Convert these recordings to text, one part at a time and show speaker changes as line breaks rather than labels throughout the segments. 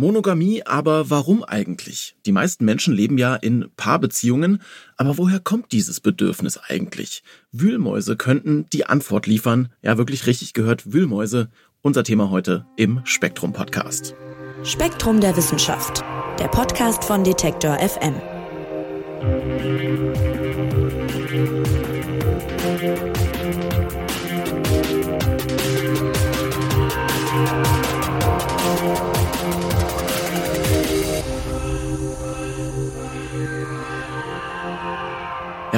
Monogamie, aber warum eigentlich? Die meisten Menschen leben ja in Paarbeziehungen, aber woher kommt dieses Bedürfnis eigentlich? Wühlmäuse könnten die Antwort liefern. Ja, wirklich richtig gehört, Wühlmäuse. Unser Thema heute im Spektrum Podcast.
Spektrum der Wissenschaft, der Podcast von Detektor FM.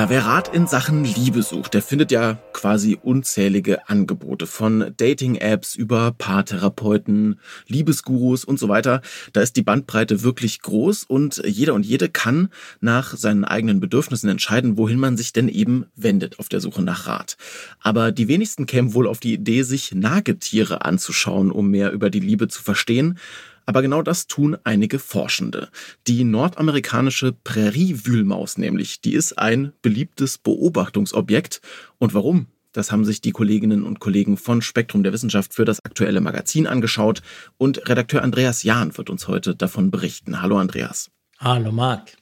Ja, wer Rat in Sachen Liebe sucht, der findet ja quasi unzählige Angebote von Dating-Apps über Paartherapeuten, Liebesgurus und so weiter. Da ist die Bandbreite wirklich groß und jeder und jede kann nach seinen eigenen Bedürfnissen entscheiden, wohin man sich denn eben wendet auf der Suche nach Rat. Aber die wenigsten kämen wohl auf die Idee, sich Nagetiere anzuschauen, um mehr über die Liebe zu verstehen. Aber genau das tun einige Forschende. Die nordamerikanische Präriewühlmaus nämlich, die ist ein beliebtes Beobachtungsobjekt. Und warum? Das haben sich die Kolleginnen und Kollegen von Spektrum der Wissenschaft für das aktuelle Magazin angeschaut und Redakteur Andreas Jahn wird uns heute davon berichten. Hallo Andreas.
Hallo Marc.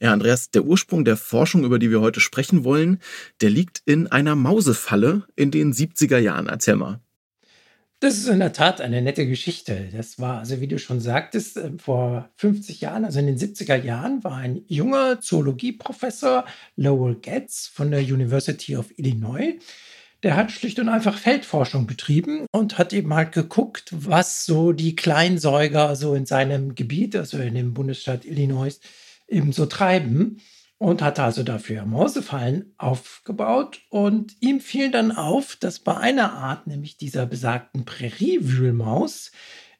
Ja, Andreas, der Ursprung der Forschung, über die wir heute sprechen wollen, der liegt in einer Mausefalle in den 70er Jahren. Erzähl mal.
Das ist in der Tat eine nette Geschichte. Das war, also wie du schon sagtest, äh, vor 50 Jahren, also in den 70er Jahren, war ein junger Zoologieprofessor, Lowell Getz von der University of Illinois. Der hat schlicht und einfach Feldforschung betrieben und hat eben halt geguckt, was so die Kleinsäuger so in seinem Gebiet, also in dem Bundesstaat Illinois, eben so treiben und hatte also dafür Mausefallen aufgebaut. Und ihm fiel dann auf, dass bei einer Art, nämlich dieser besagten Präriewühlmaus,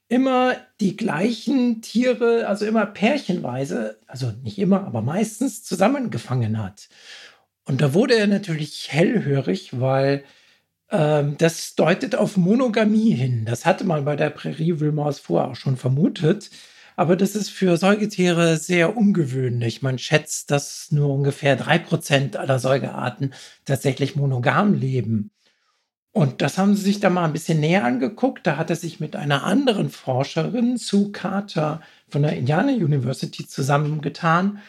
immer die gleichen Tiere, also immer pärchenweise, also nicht immer, aber meistens zusammengefangen hat. Und da wurde er natürlich hellhörig, weil ähm, das deutet auf Monogamie hin. Das hatte man bei der Präriewühlmaus vorher auch schon vermutet. Aber das ist für Säugetiere sehr ungewöhnlich. Man schätzt, dass nur ungefähr drei Prozent aller Säugearten tatsächlich monogam leben. Und das haben sie sich da mal ein bisschen näher angeguckt. Da hat er sich mit einer anderen Forscherin, Sue Carter von der Indiana University, zusammengetan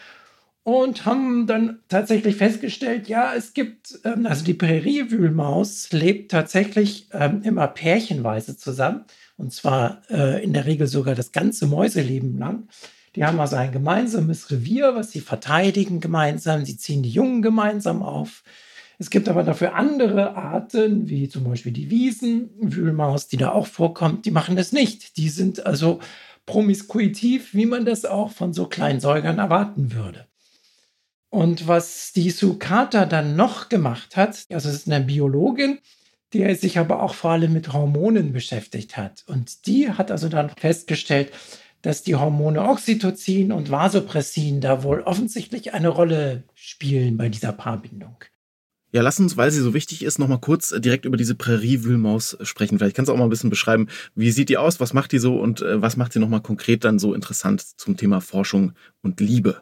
und haben dann tatsächlich festgestellt, ja, es gibt, ähm, also die Präriewühlmaus lebt tatsächlich ähm, immer pärchenweise zusammen. Und zwar äh, in der Regel sogar das ganze Mäuseleben lang. Die haben also ein gemeinsames Revier, was sie verteidigen gemeinsam. Sie ziehen die Jungen gemeinsam auf. Es gibt aber dafür andere Arten, wie zum Beispiel die Wiesenwühlmaus, die da auch vorkommt, die machen das nicht. Die sind also promiskuitiv, wie man das auch von so kleinen Säugern erwarten würde. Und was die Sukata dann noch gemacht hat, also es ist eine Biologin, die sich aber auch vor allem mit Hormonen beschäftigt hat. Und die hat also dann festgestellt, dass die Hormone Oxytocin und Vasopressin da wohl offensichtlich eine Rolle spielen bei dieser Paarbindung.
Ja, lass uns, weil sie so wichtig ist, nochmal kurz direkt über diese Präriewühlmaus sprechen. Vielleicht kannst du auch mal ein bisschen beschreiben, wie sieht die aus, was macht die so und äh, was macht sie nochmal konkret dann so interessant zum Thema Forschung und Liebe?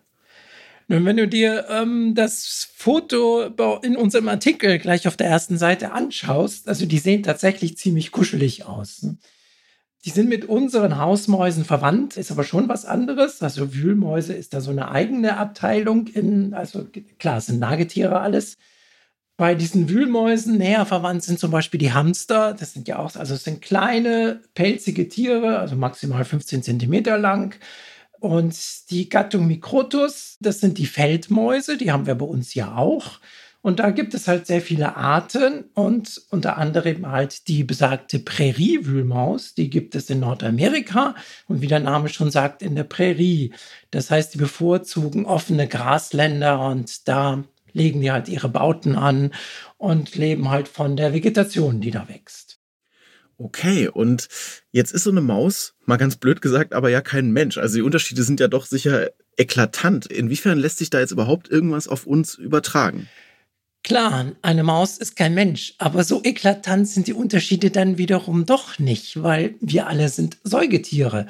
Wenn du dir ähm, das Foto in unserem Artikel gleich auf der ersten Seite anschaust, also die sehen tatsächlich ziemlich kuschelig aus. Ne? Die sind mit unseren Hausmäusen verwandt, ist aber schon was anderes. Also Wühlmäuse ist da so eine eigene Abteilung in, also klar, es sind Nagetiere alles. Bei diesen Wühlmäusen näher verwandt sind zum Beispiel die Hamster. Das sind ja auch, also es sind kleine, pelzige Tiere, also maximal 15 Zentimeter lang und die Gattung Microtus, das sind die Feldmäuse, die haben wir bei uns ja auch. Und da gibt es halt sehr viele Arten und unter anderem halt die besagte Präriewühlmaus, die gibt es in Nordamerika und wie der Name schon sagt, in der Prärie. Das heißt, die bevorzugen offene Grasländer und da legen die halt ihre Bauten an und leben halt von der Vegetation, die da wächst.
Okay, und jetzt ist so eine Maus, mal ganz blöd gesagt, aber ja kein Mensch. Also die Unterschiede sind ja doch sicher eklatant. Inwiefern lässt sich da jetzt überhaupt irgendwas auf uns übertragen?
Klar, eine Maus ist kein Mensch, aber so eklatant sind die Unterschiede dann wiederum doch nicht, weil wir alle sind Säugetiere.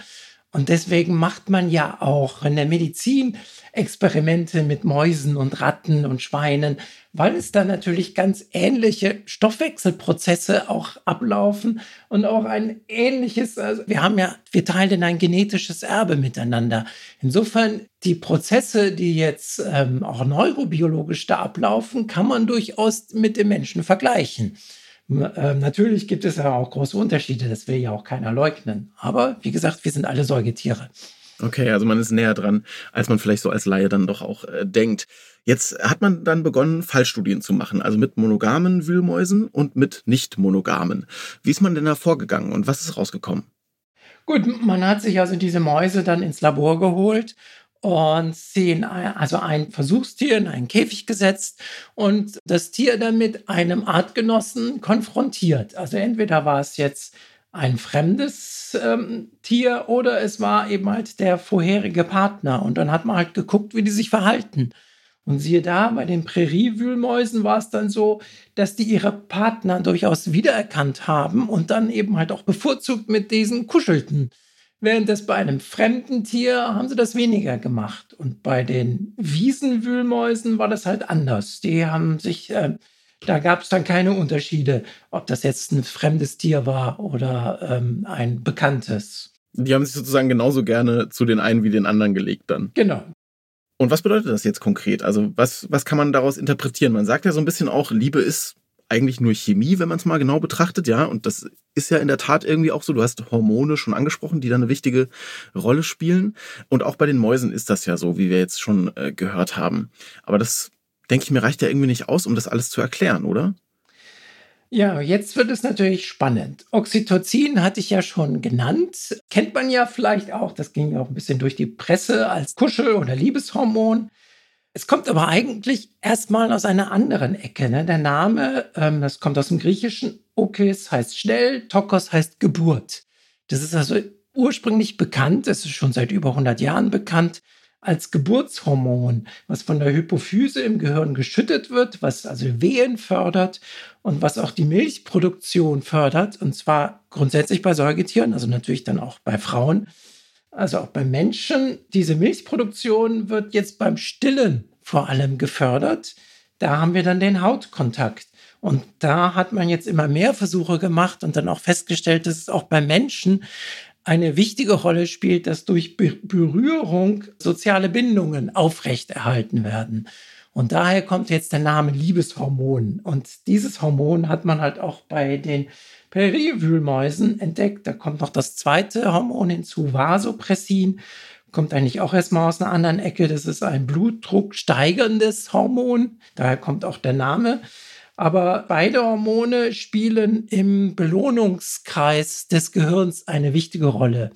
Und deswegen macht man ja auch in der Medizin Experimente mit Mäusen und Ratten und Schweinen, weil es da natürlich ganz ähnliche Stoffwechselprozesse auch ablaufen und auch ein ähnliches, also wir haben ja, wir teilen ein genetisches Erbe miteinander. Insofern die Prozesse, die jetzt ähm, auch neurobiologisch da ablaufen, kann man durchaus mit dem Menschen vergleichen. Ähm, natürlich gibt es ja auch große Unterschiede, das will ja auch keiner leugnen. Aber wie gesagt, wir sind alle Säugetiere.
Okay, also man ist näher dran, als man vielleicht so als Laie dann doch auch äh, denkt. Jetzt hat man dann begonnen, Fallstudien zu machen, also mit monogamen Wühlmäusen und mit nicht monogamen. Wie ist man denn da vorgegangen und was ist rausgekommen?
Gut, man hat sich also diese Mäuse dann ins Labor geholt und sie in ein, also ein Versuchstier in einen Käfig gesetzt und das Tier dann mit einem Artgenossen konfrontiert. Also entweder war es jetzt ein fremdes ähm, Tier oder es war eben halt der vorherige Partner. Und dann hat man halt geguckt, wie die sich verhalten. Und siehe da, bei den Präriewühlmäusen war es dann so, dass die ihre Partner durchaus wiedererkannt haben und dann eben halt auch bevorzugt mit diesen kuschelten. Während das bei einem fremden Tier haben sie das weniger gemacht. Und bei den Wiesenwühlmäusen war das halt anders. Die haben sich, äh, da gab es dann keine Unterschiede, ob das jetzt ein fremdes Tier war oder ähm, ein bekanntes.
Die haben sich sozusagen genauso gerne zu den einen wie den anderen gelegt dann.
Genau.
Und was bedeutet das jetzt konkret? Also was, was kann man daraus interpretieren? Man sagt ja so ein bisschen auch, Liebe ist eigentlich nur Chemie, wenn man es mal genau betrachtet, ja. Und das ist ja in der Tat irgendwie auch so. Du hast Hormone schon angesprochen, die da eine wichtige Rolle spielen. Und auch bei den Mäusen ist das ja so, wie wir jetzt schon äh, gehört haben. Aber das, denke ich mir, reicht ja irgendwie nicht aus, um das alles zu erklären, oder?
Ja, jetzt wird es natürlich spannend. Oxytocin hatte ich ja schon genannt. Kennt man ja vielleicht auch, das ging ja auch ein bisschen durch die Presse als Kuschel- oder Liebeshormon. Es kommt aber eigentlich erstmal aus einer anderen Ecke. Ne? Der Name, ähm, das kommt aus dem Griechischen. Okis heißt schnell, Tokos heißt Geburt. Das ist also ursprünglich bekannt, es ist schon seit über 100 Jahren bekannt, als Geburtshormon, was von der Hypophyse im Gehirn geschüttet wird, was also Wehen fördert und was auch die Milchproduktion fördert, und zwar grundsätzlich bei Säugetieren, also natürlich dann auch bei Frauen also auch beim Menschen, diese Milchproduktion wird jetzt beim Stillen vor allem gefördert. Da haben wir dann den Hautkontakt. Und da hat man jetzt immer mehr Versuche gemacht und dann auch festgestellt, dass es auch beim Menschen eine wichtige Rolle spielt, dass durch Berührung soziale Bindungen aufrechterhalten werden. Und daher kommt jetzt der Name Liebeshormon. Und dieses Hormon hat man halt auch bei den Periwühlmäusen entdeckt. Da kommt noch das zweite Hormon hinzu, Vasopressin. Kommt eigentlich auch erstmal aus einer anderen Ecke. Das ist ein Blutdruck steigerndes Hormon. Daher kommt auch der Name. Aber beide Hormone spielen im Belohnungskreis des Gehirns eine wichtige Rolle.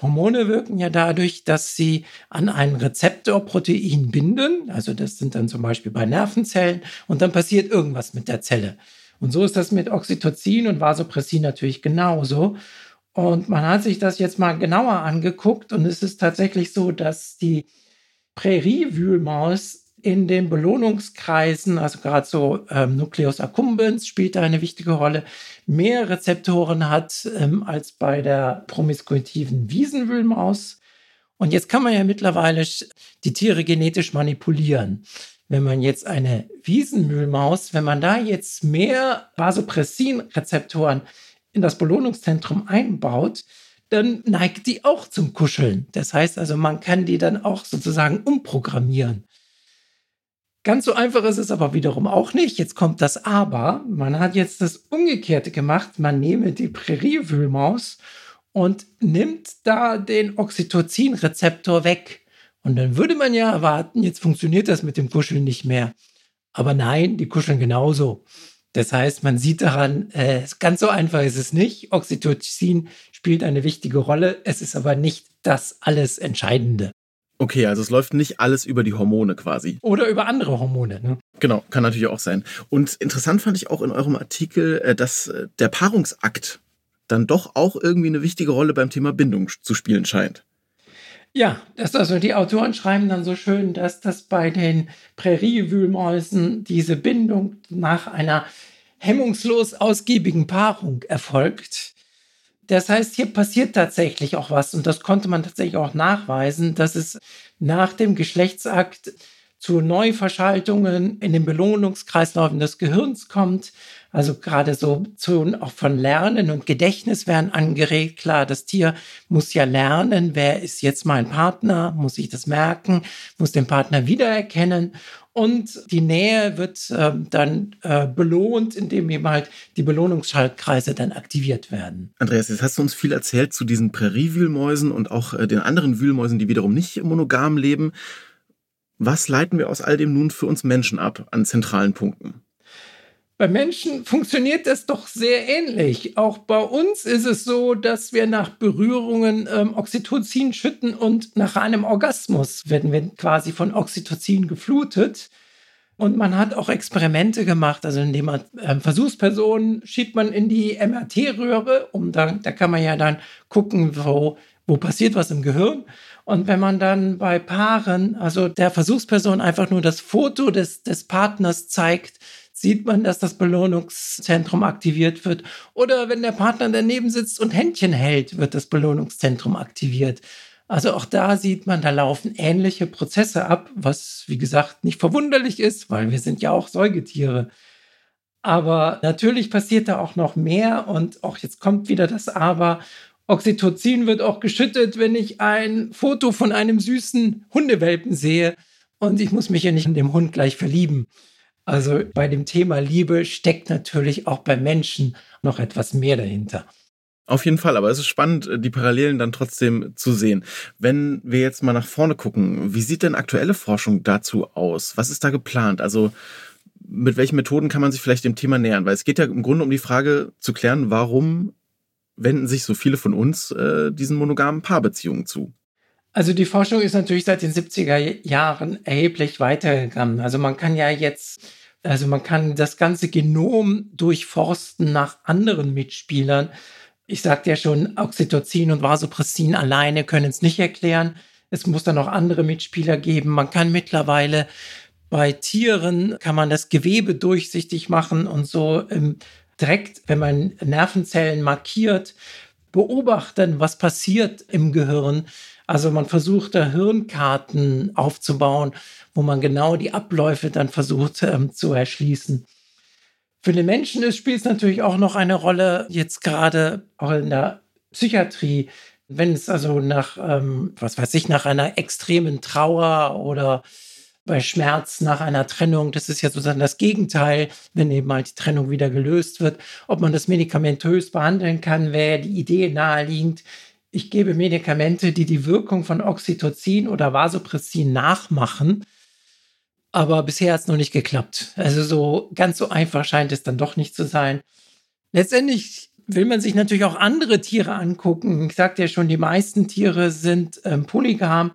Hormone wirken ja dadurch, dass sie an ein Rezeptorprotein binden. Also das sind dann zum Beispiel bei Nervenzellen und dann passiert irgendwas mit der Zelle. Und so ist das mit Oxytocin und Vasopressin natürlich genauso. Und man hat sich das jetzt mal genauer angeguckt und es ist tatsächlich so, dass die Präriewühlmaus in den Belohnungskreisen, also gerade so ähm, Nucleus accumbens spielt da eine wichtige Rolle, mehr Rezeptoren hat ähm, als bei der promiskuitiven Wiesenwühlmaus. Und jetzt kann man ja mittlerweile die Tiere genetisch manipulieren wenn man jetzt eine Wiesenmühlmaus, wenn man da jetzt mehr Vasopressin-Rezeptoren in das Belohnungszentrum einbaut, dann neigt die auch zum Kuscheln. Das heißt also, man kann die dann auch sozusagen umprogrammieren. Ganz so einfach ist es aber wiederum auch nicht. Jetzt kommt das Aber. Man hat jetzt das Umgekehrte gemacht. Man nehme die Präriewühlmaus und nimmt da den Oxytocin-Rezeptor weg. Und dann würde man ja erwarten, jetzt funktioniert das mit dem Kuscheln nicht mehr. Aber nein, die kuscheln genauso. Das heißt, man sieht daran, äh, ganz so einfach ist es nicht. Oxytocin spielt eine wichtige Rolle. Es ist aber nicht das alles Entscheidende.
Okay, also es läuft nicht alles über die Hormone quasi.
Oder über andere Hormone. Ne?
Genau, kann natürlich auch sein. Und interessant fand ich auch in eurem Artikel, äh, dass äh, der Paarungsakt dann doch auch irgendwie eine wichtige Rolle beim Thema Bindung zu spielen scheint.
Ja, das also die Autoren schreiben dann so schön, dass das bei den Präriewühlmäusen diese Bindung nach einer hemmungslos ausgiebigen Paarung erfolgt. Das heißt, hier passiert tatsächlich auch was und das konnte man tatsächlich auch nachweisen, dass es nach dem Geschlechtsakt zu Neuverschaltungen in den Belohnungskreislaufen des Gehirns kommt. Also gerade so Zonen auch von Lernen und Gedächtnis werden angeregt. Klar, das Tier muss ja lernen, wer ist jetzt mein Partner, muss sich das merken, muss den Partner wiedererkennen. Und die Nähe wird äh, dann äh, belohnt, indem eben halt die Belohnungsschaltkreise dann aktiviert werden.
Andreas, jetzt hast du uns viel erzählt zu diesen Präriewühlmäusen und auch äh, den anderen Wühlmäusen, die wiederum nicht monogam leben. Was leiten wir aus all dem nun für uns Menschen ab an zentralen Punkten?
Bei Menschen funktioniert das doch sehr ähnlich. Auch bei uns ist es so, dass wir nach Berührungen ähm, Oxytocin schütten und nach einem Orgasmus werden wir quasi von Oxytocin geflutet. Und man hat auch Experimente gemacht, also indem man äh, Versuchspersonen schiebt man in die MRT-Röhre, um dann, da kann man ja dann gucken, wo, wo passiert was im Gehirn. Und wenn man dann bei Paaren, also der Versuchsperson einfach nur das Foto des, des Partners zeigt, sieht man, dass das Belohnungszentrum aktiviert wird. Oder wenn der Partner daneben sitzt und Händchen hält, wird das Belohnungszentrum aktiviert. Also auch da sieht man, da laufen ähnliche Prozesse ab, was wie gesagt nicht verwunderlich ist, weil wir sind ja auch Säugetiere. Aber natürlich passiert da auch noch mehr und auch jetzt kommt wieder das Aber. Oxytocin wird auch geschüttet, wenn ich ein Foto von einem süßen Hundewelpen sehe und ich muss mich ja nicht in dem Hund gleich verlieben. Also bei dem Thema Liebe steckt natürlich auch bei Menschen noch etwas mehr dahinter.
Auf jeden Fall, aber es ist spannend, die Parallelen dann trotzdem zu sehen. Wenn wir jetzt mal nach vorne gucken, wie sieht denn aktuelle Forschung dazu aus? Was ist da geplant? Also mit welchen Methoden kann man sich vielleicht dem Thema nähern? Weil es geht ja im Grunde um die Frage zu klären, warum wenden sich so viele von uns äh, diesen monogamen Paarbeziehungen zu?
Also die Forschung ist natürlich seit den 70er Jahren erheblich weitergegangen. Also man kann ja jetzt, also man kann das ganze Genom durchforsten nach anderen Mitspielern. Ich sagte ja schon, Oxytocin und Vasopressin alleine können es nicht erklären. Es muss dann auch andere Mitspieler geben. Man kann mittlerweile bei Tieren kann man das Gewebe durchsichtig machen und so ähm, direkt, wenn man Nervenzellen markiert, beobachten, was passiert im Gehirn. Also man versucht da Hirnkarten aufzubauen, wo man genau die Abläufe dann versucht ähm, zu erschließen. Für den Menschen spielt es natürlich auch noch eine Rolle, jetzt gerade auch in der Psychiatrie, wenn es also nach, ähm, was weiß ich, nach einer extremen Trauer oder bei Schmerz nach einer Trennung, das ist ja sozusagen das Gegenteil, wenn eben mal die Trennung wieder gelöst wird, ob man das medikamentös behandeln kann, wäre die Idee naheliegend, ich gebe Medikamente, die die Wirkung von Oxytocin oder Vasopressin nachmachen. Aber bisher hat es noch nicht geklappt. Also so ganz so einfach scheint es dann doch nicht zu sein. Letztendlich will man sich natürlich auch andere Tiere angucken. Ich sagte ja schon, die meisten Tiere sind ähm, polygam.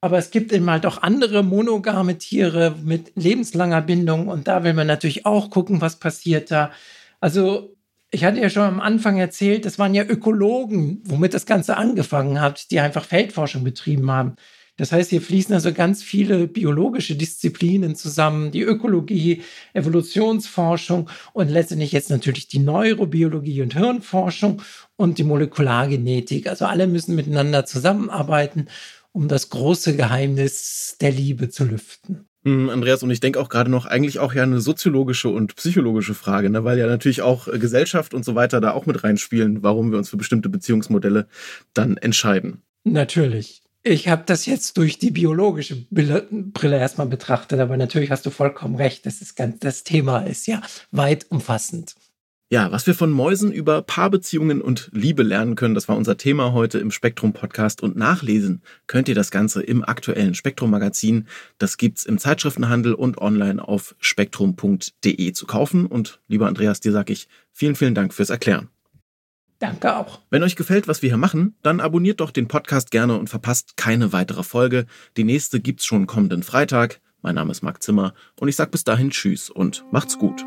Aber es gibt eben halt auch andere monogame Tiere mit lebenslanger Bindung. Und da will man natürlich auch gucken, was passiert da. Also ich hatte ja schon am Anfang erzählt, das waren ja Ökologen, womit das Ganze angefangen hat, die einfach Feldforschung betrieben haben. Das heißt, hier fließen also ganz viele biologische Disziplinen zusammen, die Ökologie, Evolutionsforschung und letztendlich jetzt natürlich die Neurobiologie und Hirnforschung und die Molekulargenetik. Also alle müssen miteinander zusammenarbeiten, um das große Geheimnis der Liebe zu lüften.
Hm, Andreas, und ich denke auch gerade noch eigentlich auch ja eine soziologische und psychologische Frage, ne? weil ja natürlich auch äh, Gesellschaft und so weiter da auch mit reinspielen, warum wir uns für bestimmte Beziehungsmodelle dann entscheiden.
Natürlich. Ich habe das jetzt durch die biologische Brille erstmal betrachtet, aber natürlich hast du vollkommen recht. Das, ist ganz, das Thema ist ja weit umfassend.
Ja, was wir von Mäusen über Paarbeziehungen und Liebe lernen können, das war unser Thema heute im Spektrum Podcast und nachlesen könnt ihr das Ganze im aktuellen Spektrum Magazin. Das gibt's im Zeitschriftenhandel und online auf spektrum.de zu kaufen und lieber Andreas, dir sage ich vielen, vielen Dank fürs Erklären.
Danke auch.
Wenn euch gefällt, was wir hier machen, dann abonniert doch den Podcast gerne und verpasst keine weitere Folge. Die nächste gibt's schon kommenden Freitag. Mein Name ist Marc Zimmer und ich sag bis dahin Tschüss und macht's gut.